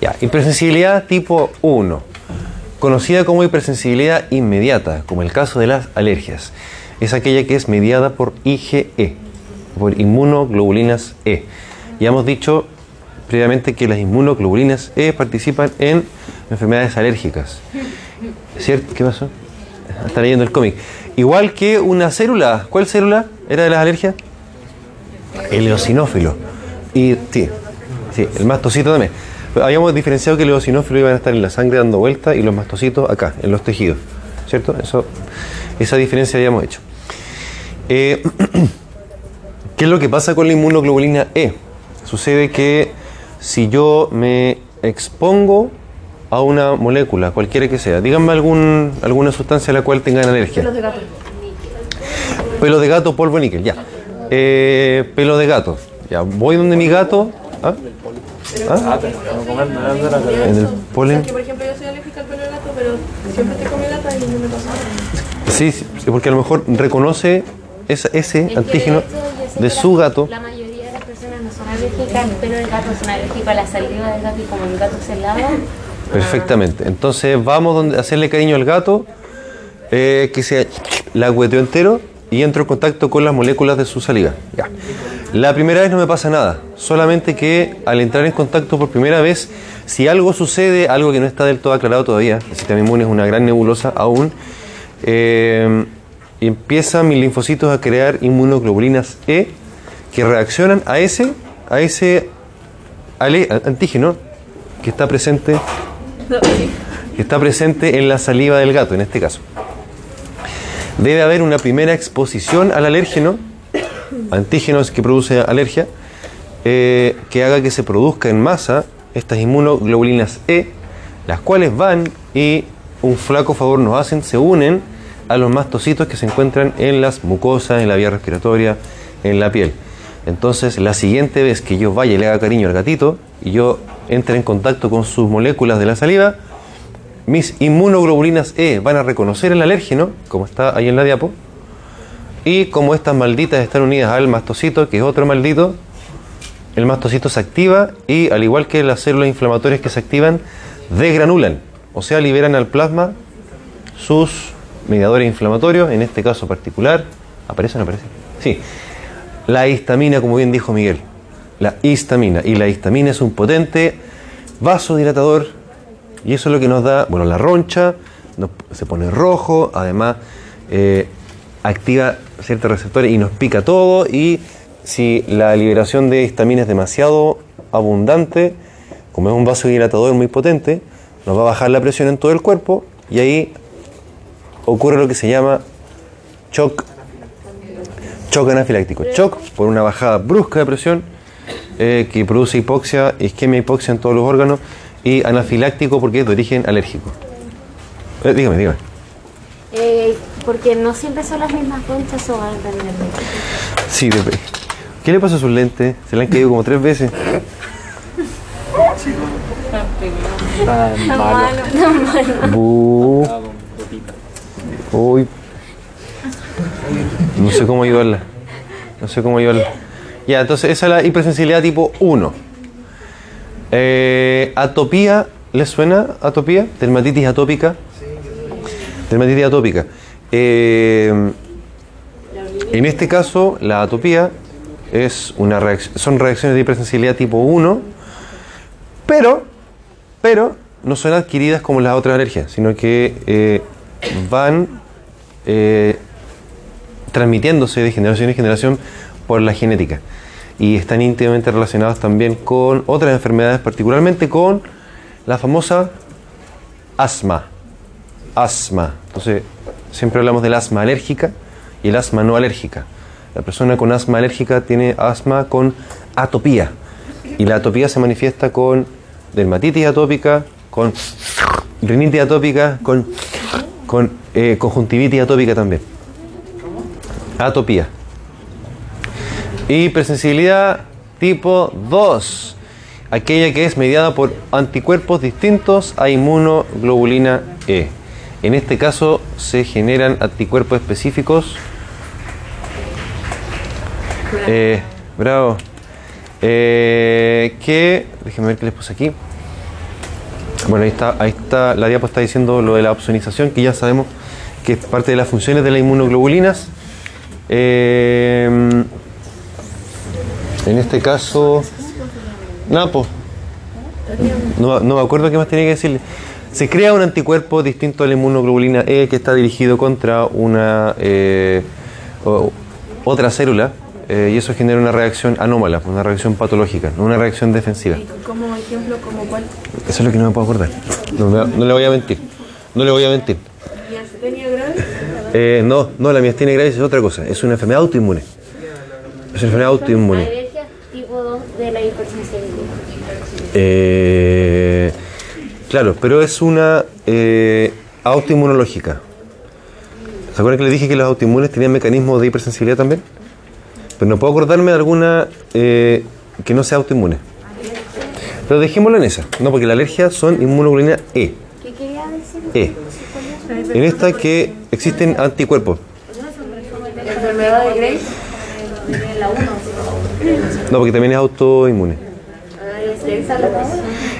Ya, hipersensibilidad tipo 1, conocida como hipersensibilidad inmediata, como el caso de las alergias. Es aquella que es mediada por IgE, por inmunoglobulinas E. Ya hemos dicho previamente que las inmunoglobulinas E participan en enfermedades alérgicas. ¿Cierto? ¿Qué pasó? Está leyendo el cómic. Igual que una célula. ¿Cuál célula era de las alergias? El eosinófilo. Y sí, sí, el mastocito también. Habíamos diferenciado que el eosinófilo iban a estar en la sangre dando vuelta y los mastocitos acá, en los tejidos. ¿Cierto? Eso, esa diferencia habíamos hecho. Eh, ¿Qué es lo que pasa con la inmunoglobulina E? Sucede que si yo me expongo a una molécula, cualquiera que sea, díganme algún, alguna sustancia a la cual tengan alergia.
Los de gato.
Pelo de gato, polvo de níquel, ya. Eh, pelo de gato, ya. Voy donde mi gato. ¿Ah? ¿Ah? En el polen.
Por ejemplo yo soy alérgica al pelo de gato, pero siempre te comí lata y no me pasa nada.
Sí, sí, porque a lo mejor reconoce esa- ese antígeno de su gato.
La mayoría de las personas no son alérgicas al pelo del gato, son alérgicas a la saliva del gato y como el gato se lava.
Perfectamente. Entonces vamos a hacerle cariño al gato, eh, que se la hueteó entero y entro en contacto con las moléculas de su saliva. La primera vez no me pasa nada, solamente que al entrar en contacto por primera vez, si algo sucede, algo que no está del todo aclarado todavía, el sistema inmune es una gran nebulosa aún, eh, empiezan mis linfocitos a crear inmunoglobulinas E que reaccionan a ese, a ese antígeno que está presente está presente en la saliva del gato, en este caso. Debe haber una primera exposición al alérgeno, antígenos que produce alergia, eh, que haga que se produzca en masa estas inmunoglobulinas E, las cuales van y un flaco favor nos hacen, se unen a los mastocitos que se encuentran en las mucosas, en la vía respiratoria, en la piel. Entonces, la siguiente vez que yo vaya y le haga cariño al gatito y yo entre en contacto con sus moléculas de la saliva, mis inmunoglobulinas E van a reconocer el alérgeno, como está ahí en la diapo, y como estas malditas están unidas al mastocito, que es otro maldito, el mastocito se activa y al igual que las células inflamatorias que se activan, desgranulan, o sea, liberan al plasma sus mediadores inflamatorios, en este caso particular, ¿aparece o no aparece? Sí, la histamina, como bien dijo Miguel, la histamina, y la histamina es un potente vasodilatador y eso es lo que nos da, bueno, la roncha, se pone rojo, además eh, activa ciertos receptores y nos pica todo. Y si la liberación de histamina es demasiado abundante, como es un vasodilatador muy potente, nos va a bajar la presión en todo el cuerpo y ahí ocurre lo que se llama shock, shock anafiláctico. Shock por una bajada brusca de presión eh, que produce hipoxia, isquemia, hipoxia en todos los órganos y anafiláctico porque es de origen alérgico. Eh, dígame, dígame.
Eh, porque no siempre son las mismas conchas o van a tener.
Sí, de- ¿qué le pasa a sus lentes? Se le han caído como tres veces. Bu. Uy. No sé cómo ayudarla. No sé cómo ayudarla. Ya, entonces esa es la hipersensibilidad tipo 1. Eh, atopía, ¿les suena atopía? Dermatitis atópica. Dermatitis atópica. Eh, en este caso, la atopía es una reacc- son reacciones de hipersensibilidad tipo 1, pero, pero no son adquiridas como las otras alergias, sino que eh, van eh, transmitiéndose de generación en generación por la genética y están íntimamente relacionadas también con otras enfermedades, particularmente con la famosa asma. Asma. Entonces, siempre hablamos del asma alérgica y el asma no alérgica. La persona con asma alérgica tiene asma con atopía y la atopía se manifiesta con dermatitis atópica, con rinitis atópica, con, con eh, conjuntivitis atópica también. Atopía. Hipersensibilidad tipo 2. aquella que es mediada por anticuerpos distintos a inmunoglobulina E. En este caso se generan anticuerpos específicos. Eh, bravo. Eh, que, déjenme ver qué les puse aquí. Bueno, ahí está, ahí está, la diapo está diciendo lo de la opsonización, que ya sabemos que es parte de las funciones de las inmunoglobulinas. Eh, en este caso, Napo. No, no me acuerdo qué más tenía que decirle. Se crea un anticuerpo distinto a la inmunoglobulina E que está dirigido contra una eh, o- otra célula eh, y eso genera una reacción anómala, una reacción patológica, no una reacción defensiva.
Como ejemplo, como cuál.
Eso es lo que no me puedo acordar. No, me- no le voy a mentir. No le voy a mentir.
¿Miastenia?
Eh, no, no, la miastenia gravis es otra cosa. Es una enfermedad autoinmune. Es una enfermedad autoinmune.
Alergia tipo 2 de la hipersensibilidad.
Eh, claro, pero es una eh, autoinmunológica. ¿Se acuerdan que les dije que los autoinmunes tenían mecanismos de hipersensibilidad también? Pero no puedo acordarme de alguna eh, que no sea autoinmune. Pero dejémoslo en esa. No, porque la alergia son inmunoglobulina E.
¿Qué quería decir?
E. En esta que existen anticuerpos.
Enfermedad de Graves.
No, porque también es autoinmune.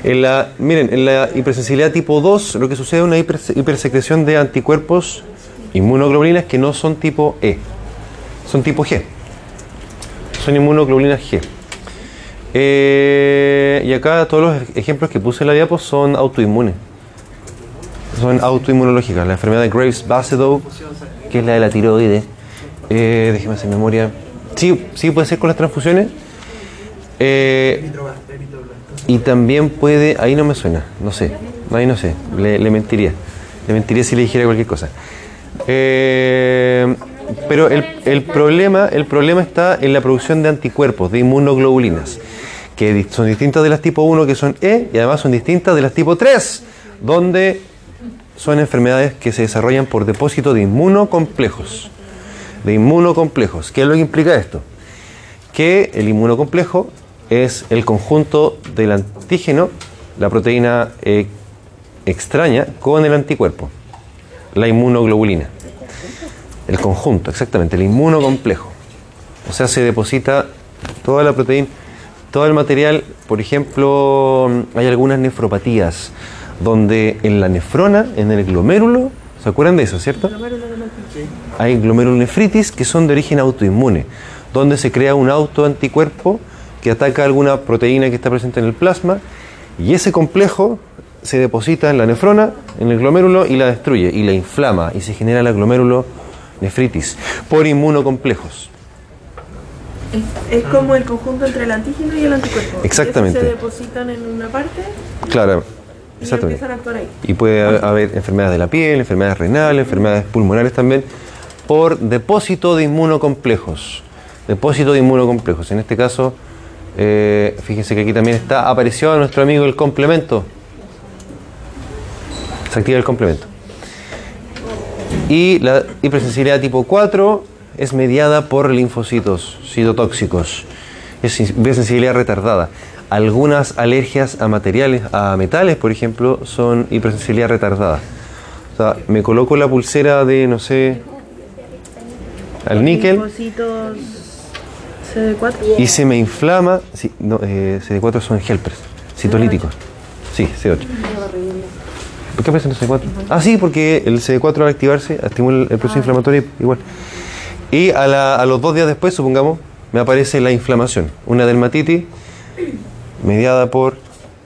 En la, miren, en la hipersensibilidad tipo 2 lo que sucede es una hiper- hipersecreción de anticuerpos inmunoglobulinas que no son tipo E, son tipo G. Son inmunoglobulinas G. Eh, y acá todos los ejemplos que puse en la diapo son autoinmunes. Son autoinmunológicas. La enfermedad de Graves-Basedow, que es la de la tiroides. Eh, déjeme hacer memoria. Sí, sí puede ser con las transfusiones. Eh, y también puede, ahí no me suena, no sé, ahí no sé, le, mentiría, le mentiría si le dijera cualquier cosa. Eh, pero el, el problema, el problema está en la producción de anticuerpos, de inmunoglobulinas, que son distintas de las tipo 1 que son E y además son distintas de las tipo 3, donde son enfermedades que se desarrollan por depósito de inmunocomplejos. De inmunocomplejos. ¿Qué es lo que implica esto? que el inmunocomplejo es el conjunto del antígeno, la proteína eh, extraña, con el anticuerpo, la inmunoglobulina. El conjunto, exactamente, el inmunocomplejo. O sea, se deposita toda la proteína, todo el material, por ejemplo, hay algunas nefropatías donde en la nefrona, en el glomérulo, ¿se acuerdan de eso, cierto? hay glomerulonefritis que son de origen autoinmune, donde se crea un autoanticuerpo que ataca alguna proteína que está presente en el plasma y ese complejo se deposita en la nefrona, en el glomérulo y la destruye y la inflama y se genera la glomerulonefritis por inmunocomplejos.
Es como el conjunto entre el antígeno y el anticuerpo.
Exactamente.
Se depositan en una parte
Claro,
y
exactamente.
empiezan a actuar ahí.
Y puede haber- haber enfermedades de la piel, enfermedades renales, enfermedades pulmonares también, por depósito de inmunocomplejos. Depósito de inmunocomplejos. En este caso, eh, fíjense que aquí también está apareció nuestro amigo el complemento. Se activa el complemento. Y la hipersensibilidad tipo 4 es mediada por linfocitos citotóxicos. Es hipersensibilidad retardada. Algunas alergias a materiales, a metales, por ejemplo, son hipersensibilidad retardada. O sea, me coloco la pulsera de, no sé, al níquel
Linfocitos CD4.
y se me inflama. Sí, no, eh, CD4 son helpers, citolíticos. Sí, C8. ¿Por qué aparece en CD4? Ah, sí, porque el CD4 al activarse estimula el proceso inflamatorio igual. Y a, la- a los dos días después, supongamos, me aparece la inflamación, una dermatitis mediada por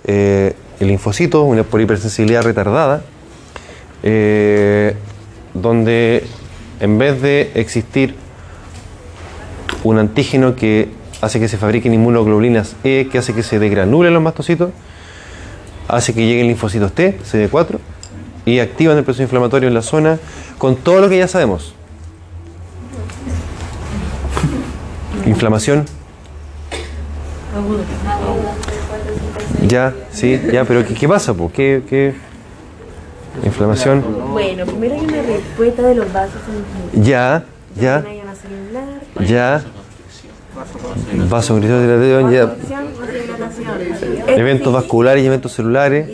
eh, el linfocito, una por hipersensibilidad retardada, eh, donde en vez de existir un antígeno que hace que se fabriquen inmunoglobulinas E, que hace que se degranulen los mastocitos, hace que lleguen linfocitos T, CD4, y activan el proceso inflamatorio en la zona con todo lo que ya sabemos. Inflamación. Ya, sí, ya, pero ¿qué, qué pasa? po? ¿Qué, qué? Inflamación.
Bueno, primero hay una respuesta de los vasos sanguíneos.
Ya, ya,
a celular,
ya. Eventos vasculares y eventos celulares.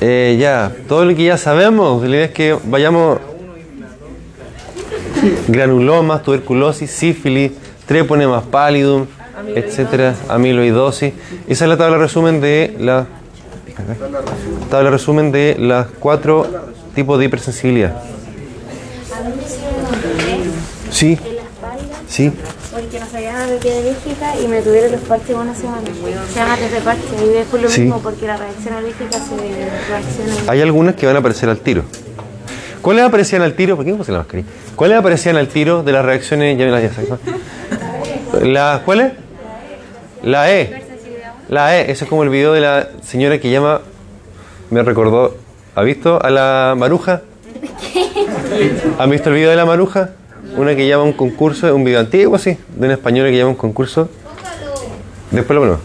Eh, ya, todo lo que ya sabemos. La idea es que vayamos. Granulomas, tuberculosis, sífilis, treponemas pallidum, etcétera, amiloidosis. Esa es la tabla resumen de la tabla resumen de las cuatro tipos de hipersensibilidad. Sí, sí.
Porque no sabía nada de alérgica y me tuvieron los parches una semana. Se llama test de parche y después lo
Sí.
mismo porque la reacción alérgica se reacciona.
Hay algunas que van a aparecer al tiro. ¿Cuáles aparecían al tiro? ¿Por qué no puse la mascarilla? ¿Cuáles aparecían al tiro de las reacciones? Ya me las ya sé. ¿La, ¿Cuáles? La E. La E. Ese es como el video de la señora que llama. Me recordó. ¿Ha visto a la maruja? ¿Han visto el video de la maruja? Una que llama a un concurso, un video antiguo así, de una española que llama a un concurso. Después lo ponemos.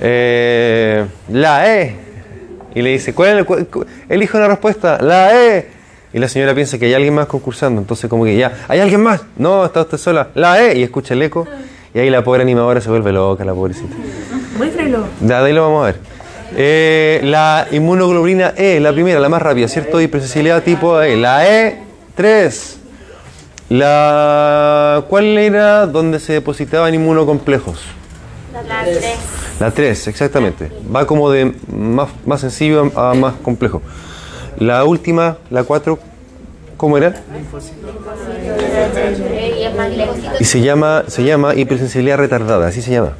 Eh, la E. Y le dice, ¿cuál es el, cu- cu- elige una respuesta, la E. Y la señora piensa que hay alguien más concursando, entonces como que ya, ¿hay alguien más? No, está usted sola, la E. Y escucha el eco. Y ahí la pobre animadora se vuelve loca, la pobrecita.
Muéstralo.
De ahí lo vamos a ver. Eh, la inmunoglobulina E, la primera, la más rápida, ¿cierto? Hipersensibilidad tipo E. La E3. La, ¿Cuál era donde se depositaban inmunocomplejos?
La 3.
La 3, exactamente. Va como de más, más sencillo a más complejo. La última, la 4, ¿cómo era?
Y
se llama, se llama hipersensibilidad retardada, así se llama.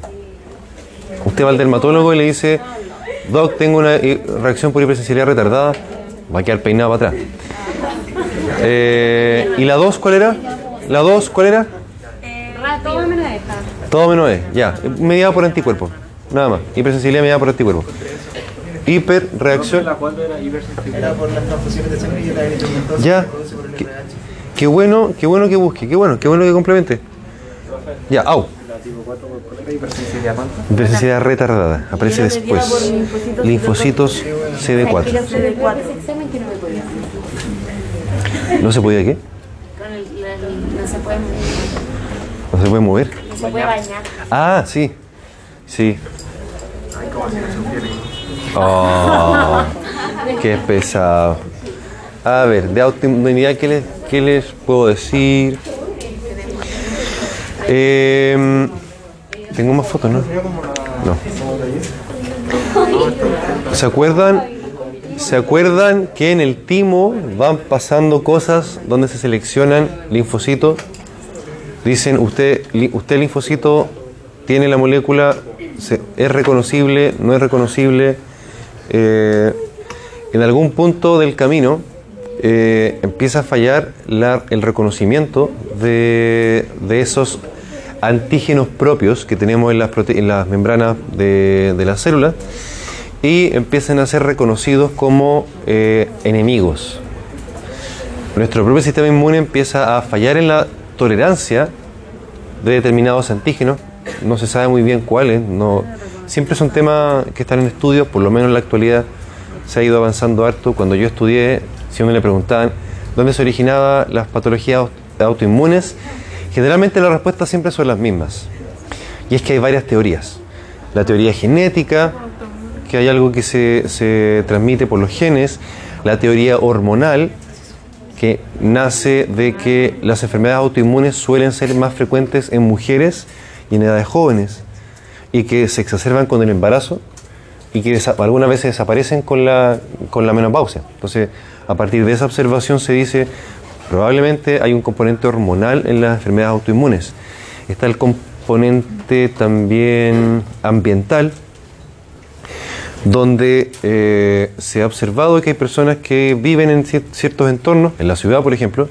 Usted va al dermatólogo y le dice, Doc, tengo una eh, reacción por hipersensibilidad retardada, va a quedar peinado para atrás. Eh, ¿Y la 2 cuál era? ¿La 2 cuál era?
Todo menos esta.
Todo menos E, ya. Mediada por anticuerpo. Nada más. Hipersensibilidad mediada por anticuerpo. Hiperreacción.
Era por las transfusiones de sangre y la eritromentosa
Ya.
que produce por el
Qué, bueno, qué bueno que busque, qué bueno, qué bueno que complemente. Ya, au.
La tipo 4 por coleta, hipersensibilidad
retardada. Aparece después. Linfocitos CD4.
Ese examen que no me podía hacer.
¿No se podía qué?
Con el, la- no se puede
¿No se puede mover?
no se puede bañar.
Ah, sí. Sí. Oh, qué pesado. A ver, de autoinmunidad, ¿qué les, qué les puedo decir? Em, Tengo más fotos, ¿no? No. ¿Se acuerdan? ¿Se acuerdan que en el timo van pasando cosas donde se seleccionan linfocitos? Dicen, usted, usted linfocito tiene la molécula, es reconocible, no es reconocible. Eh, en algún punto del camino eh, empieza a fallar la- el reconocimiento de, de esos antígenos propios que tenemos en las, prote- en las membranas de, de las células y empiezan a ser reconocidos como eh, enemigos. Nuestro propio sistema inmune empieza a fallar en la tolerancia de determinados antígenos. No se sabe muy bien cuáles. No, siempre son temas que están en estudio, por lo menos en la actualidad se ha ido avanzando harto. Cuando yo estudié, si me le preguntaban dónde se originaban las patologías autoinmunes, generalmente las respuestas siempre son las mismas. Y es que hay varias teorías. La teoría genética, que hay algo que se, se transmite por los genes, la teoría hormonal, que nace de que las enfermedades autoinmunes suelen ser más frecuentes en mujeres y en edades jóvenes y que se exacerban con el embarazo y que algunas veces desaparecen con la, con la menopausia. Entonces, a partir de esa observación se dice, probablemente hay un componente hormonal en las enfermedades autoinmunes. Está el componente también ambiental, donde eh, se ha observado que hay personas que viven en cier- ciertos entornos, en la ciudad por ejemplo,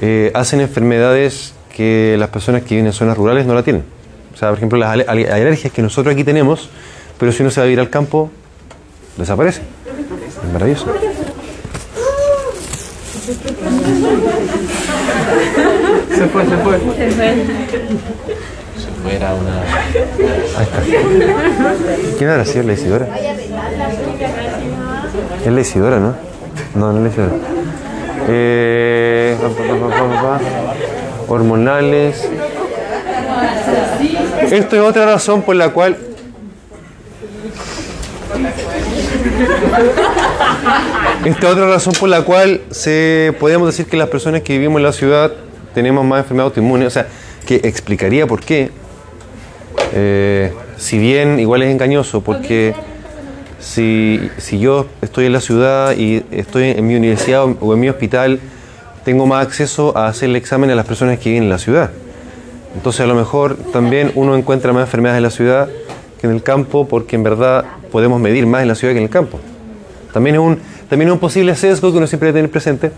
eh, hacen enfermedades que las personas que viven en zonas rurales no la tienen. O sea, por ejemplo, las ale- ale- alergias que nosotros aquí tenemos, pero si uno se va a vivir al campo, desaparece. Es maravilloso.
Se fue, se fue.
Ahí está. ¿Quién habrá sido la Isidora? Es la Isidora, ¿no? No, no es la Isidora. Eh, hormonales. Esto es otra razón por la cual Esta es otra razón por la cual se podemos decir que las personas que vivimos en la ciudad tenemos más enfermedades autoinmunes, o sea, que explicaría por qué. Eh, si bien igual es engañoso, porque si, si yo estoy en la ciudad y estoy en mi universidad o en mi hospital, tengo más acceso a hacerle examen a las personas que viven en la ciudad. Entonces a lo mejor también uno encuentra más enfermedades en la ciudad que en el campo porque en verdad podemos medir más en la ciudad que en el campo. También es un, también es un posible sesgo que uno siempre debe tener presente.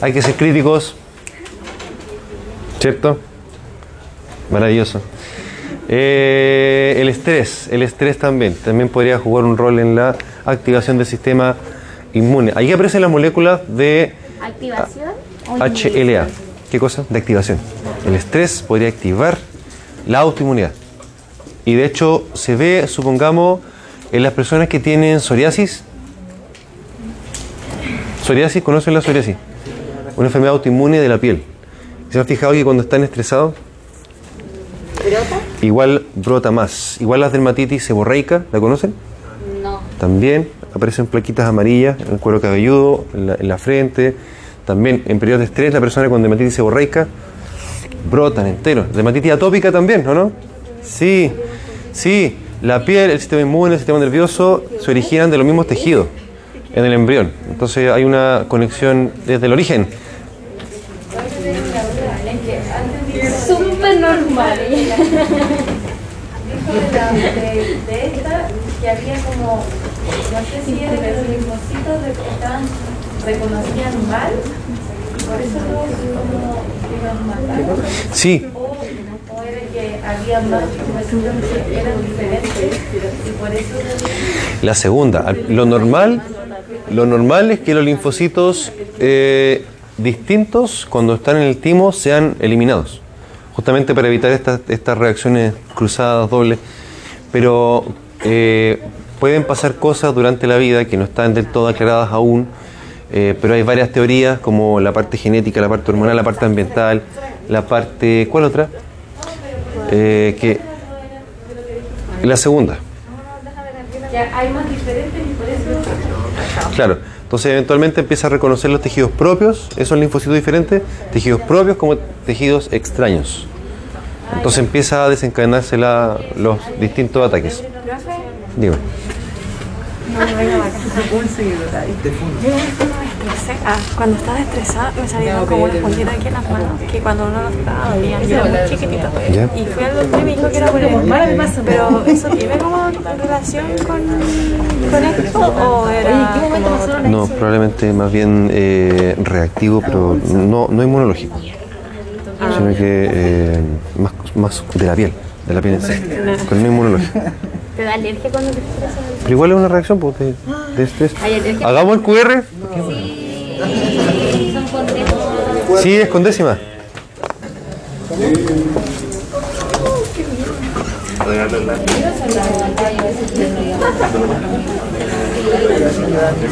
Hay que ser críticos, ¿cierto? Maravilloso. Eh, el estrés, el estrés también, también podría jugar un rol en la activación del sistema inmune. Ahí aparecen las moléculas de HLA. ¿Qué cosa? De activación. El estrés podría activar la autoinmunidad. Y de hecho se ve, supongamos, en las personas que tienen psoriasis. Psoriasis, ¿conocen la psoriasis? Una enfermedad autoinmune de la piel. ¿Se han fijado que cuando están estresados? Igual brota más. Igual las dermatitis seborreica, ¿la conocen?
No.
También aparecen plaquitas amarillas en el cuero cabelludo, en la, en la frente. También en periodos de estrés, la persona con dermatitis seborreica brotan enteros. Dermatitis atópica también, ¿no? no? Sí, sí. La piel, el sistema inmune, el sistema nervioso se originan de los mismos tejidos en el embrión. Entonces hay una conexión desde el origen.
Súper normal.
De, la, de, de esta que había como, no sé si era que los linfocitos de- que estaban, reconocían mal, por eso los como iban matando.
Sí,
O, o era que había más linfocitos que eran diferentes y por eso
La segunda, lo normal, lo normal es que los linfocitos eh, distintos cuando están en el timo sean eliminados, justamente para evitar estas, estas reacciones cruzadas, dobles. Pero eh, pueden pasar cosas durante la vida que no están del todo aclaradas aún, eh, pero hay varias teorías como la parte genética, la parte hormonal, la parte ambiental, la parte... ¿Cuál otra? Eh, que la segunda.
hay más diferentes y por eso
Claro, entonces eventualmente empieza a reconocer los tejidos propios, esos linfocitos diferentes, tejidos propios como tejidos extraños. Entonces empieza a desencadenarse la- los distintos ataques. Digo,
Ah, cuando estaba estresada me salieron como unas puntitas aquí en las manos que cuando uno no estaba dolían era muy chiquitito.
¿Ya?
Y fui al doctor y me dijo que era por el Pero eso tiene como relación con, con esto o era como
no, probablemente más bien eh, reactivo, pero no, no inmunológico, sino que eh, más, más de la piel, de la piel en sí, pero no inmunológico.
¿Te da alergia cuando te estresas?
Pero igual es una reacción pues, de, de estrés.
¿Hay alergia?
Hagamos el QR.
Son con décimos.
Sí, es con décima.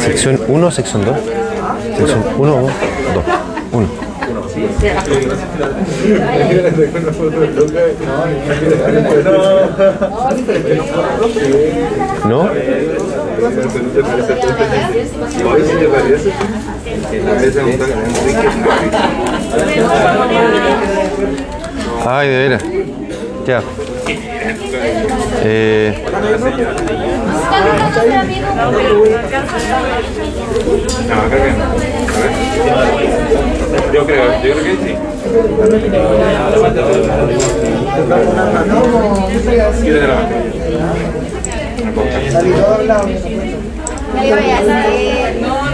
Sección 1 sección 2. Sección 1 o 2. 1. ¿No? Ay, de veras. Ya. Eh,
No, creo que no. Yo creo, yo creo que sí. Quítate la.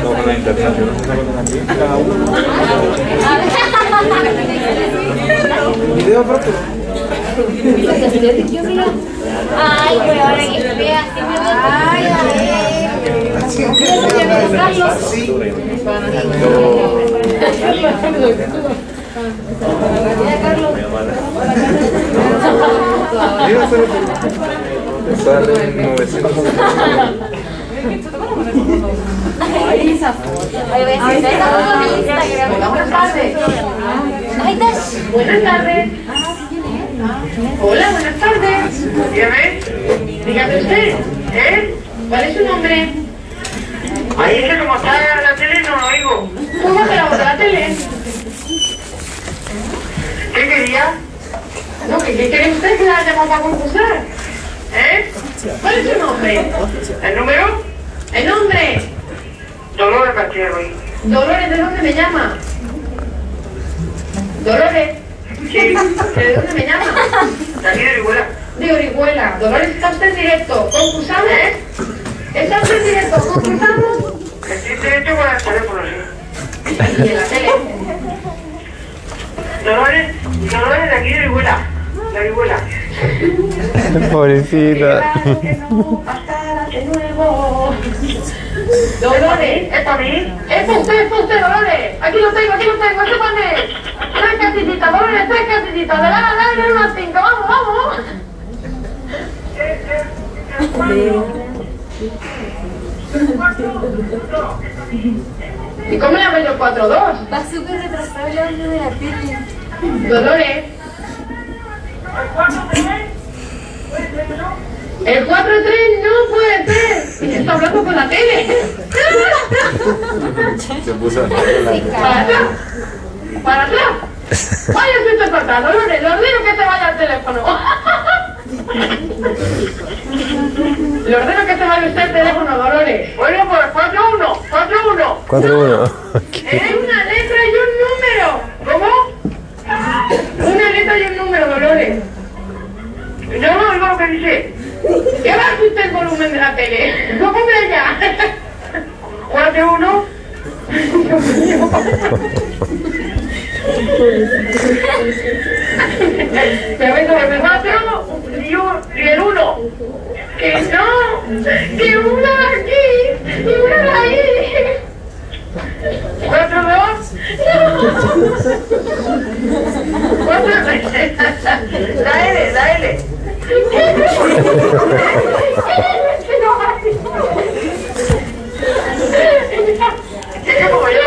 No
la internacional.
Ay, pero ahora que fea, siempre Ay, a ver. Carlos.
Sale en 900.
Ay, voy a decir, esa foto en Instagram. Buenas tardes. Ay, Dash. Buenas tardes.
Hola, buenas tardes. Dígame. Dígame usted. ¿Eh? ¿Cuál es su nombre? Ahí es que como está la tele no lo oigo. ¿Cómo se la de la tele? ¿Qué quería? No, ¿qué, qué quiere usted que la llamamos para concursar? ¿Eh? ¿Cuál es su nombre? ¿El número? ¿El nombre? Dolores Cachero. Dolores, ¿de dónde me llama? Dolores. Sí. ¿De dónde me llama? De aquí de Orihuela. De Orihuela. Dolores, está usted en directo. ¿Concursamos? ¿Eh? ¿Está usted en directo? ¿Concursamos? Estoy en directo con el teléfono, sí. ¿Y en la tele? Dolores, Dolores de aquí de Orihuela. De Orihuela.
Pobrecita.
Que no pasara de nuevo. Dolores, ¿es para mí? Es para usted, es para usted, Dolores. Aquí lo tengo, aquí lo tengo, para mí. La, dale unas cinco, vamos, vamos. ¿Y cómo le llamo yo 4-2?
Va súper retrasado el audio de la tele.
Dolores. El 4-3 no puede ser. Y se está hablando con la tele.
Se puso a la
Para atrás. Para atrás. Vaya usted para atrás, Dolores. Le ordeno que te vaya al teléfono. Le ordeno que te vaya usted al teléfono, Dolores. Bueno, pues 4-1. 4-1.
4-1.
Es una letra y un número. ¿Cómo? Una letra y un número, Dolores. Yo no oigo lo que dice. ¿Qué baja usted el volumen de la tele? No ponga ya. 4-1. Ya vengo, me mató y el uno. Que no, que uno aquí y uno ahí. ¿Cuatro, dos? No. ¿Cuatro? La L, la L. ¡Qué bueno!